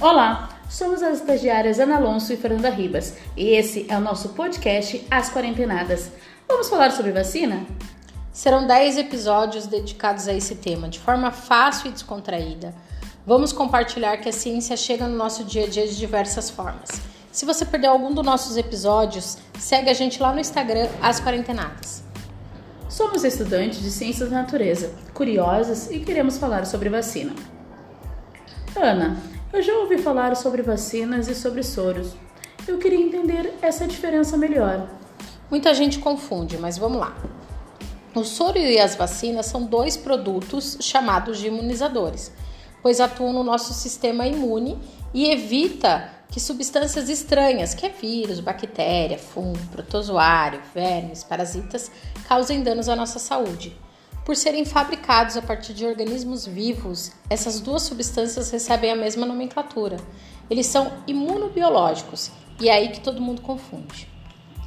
Olá, somos as estagiárias Ana Alonso e Fernanda Ribas e esse é o nosso podcast As Quarentenadas. Vamos falar sobre vacina? Serão 10 episódios dedicados a esse tema, de forma fácil e descontraída. Vamos compartilhar que a ciência chega no nosso dia a dia de diversas formas. Se você perdeu algum dos nossos episódios, segue a gente lá no Instagram, As Quarentenadas. Somos estudantes de Ciências da Natureza, curiosas e queremos falar sobre vacina. Ana, eu já ouvi falar sobre vacinas e sobre soros. Eu queria entender essa diferença melhor. Muita gente confunde, mas vamos lá. O soro e as vacinas são dois produtos chamados de imunizadores, pois atuam no nosso sistema imune e evita que substâncias estranhas, que é vírus, bactéria, fungo, protozoário, vermes, parasitas, causem danos à nossa saúde. Por serem fabricados a partir de organismos vivos, essas duas substâncias recebem a mesma nomenclatura. Eles são imunobiológicos e é aí que todo mundo confunde.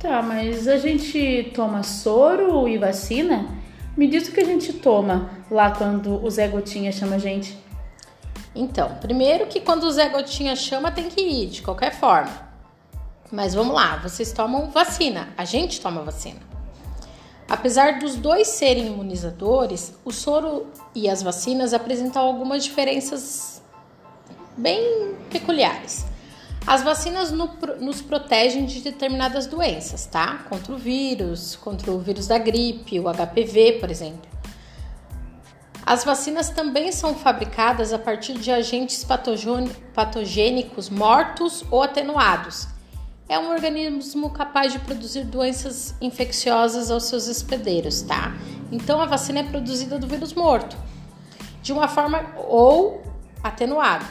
Tá, mas a gente toma soro e vacina? Me diz o que a gente toma lá quando o Zé Gotinha chama a gente. Então, primeiro que quando o Zé Gotinha chama tem que ir, de qualquer forma. Mas vamos lá, vocês tomam vacina, a gente toma vacina. Apesar dos dois serem imunizadores, o soro e as vacinas apresentam algumas diferenças bem peculiares. As vacinas no, nos protegem de determinadas doenças, tá? Contra o vírus, contra o vírus da gripe, o HPV, por exemplo. As vacinas também são fabricadas a partir de agentes patogênicos mortos ou atenuados, é um organismo capaz de produzir doenças infecciosas aos seus hospedeiros, tá? Então a vacina é produzida do vírus morto, de uma forma ou atenuado,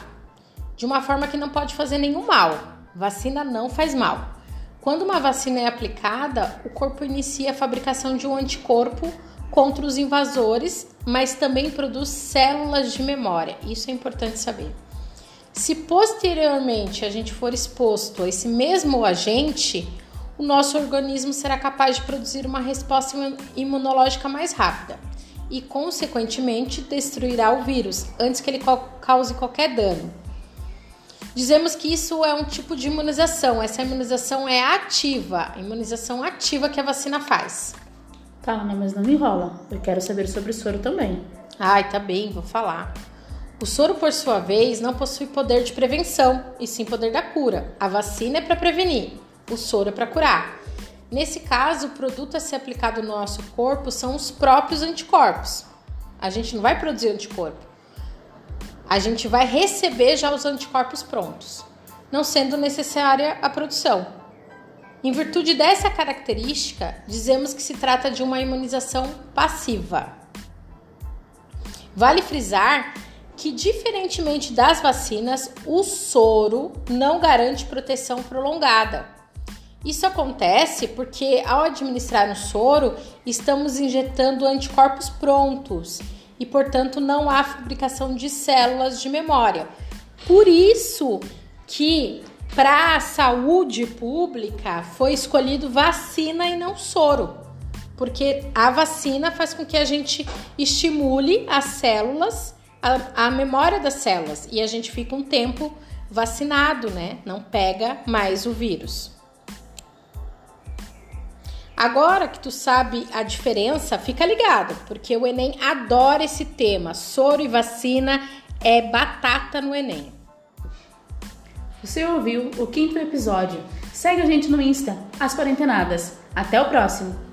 de uma forma que não pode fazer nenhum mal. Vacina não faz mal. Quando uma vacina é aplicada, o corpo inicia a fabricação de um anticorpo contra os invasores, mas também produz células de memória. Isso é importante saber. Se posteriormente a gente for exposto a esse mesmo agente, o nosso organismo será capaz de produzir uma resposta imunológica mais rápida e, consequentemente, destruirá o vírus antes que ele cause qualquer dano. Dizemos que isso é um tipo de imunização. Essa imunização é ativa, a imunização ativa que a vacina faz. Tá, Ana, mas não me enrola. Eu quero saber sobre o soro também. Ai, tá bem, vou falar. O soro, por sua vez, não possui poder de prevenção, e sim poder da cura. A vacina é para prevenir, o soro é para curar. Nesse caso, o produto a ser aplicado no nosso corpo são os próprios anticorpos. A gente não vai produzir anticorpo. A gente vai receber já os anticorpos prontos, não sendo necessária a produção. Em virtude dessa característica, dizemos que se trata de uma imunização passiva. Vale frisar que, diferentemente das vacinas, o soro não garante proteção prolongada. Isso acontece porque, ao administrar o soro, estamos injetando anticorpos prontos e, portanto, não há fabricação de células de memória. Por isso que, para a saúde pública, foi escolhido vacina e não soro, porque a vacina faz com que a gente estimule as células a, a memória das células e a gente fica um tempo vacinado, né? Não pega mais o vírus. Agora que tu sabe a diferença, fica ligado, porque o Enem adora esse tema. Soro e vacina é batata no Enem. Você ouviu o quinto episódio. Segue a gente no Insta, As Quarentenadas. Até o próximo!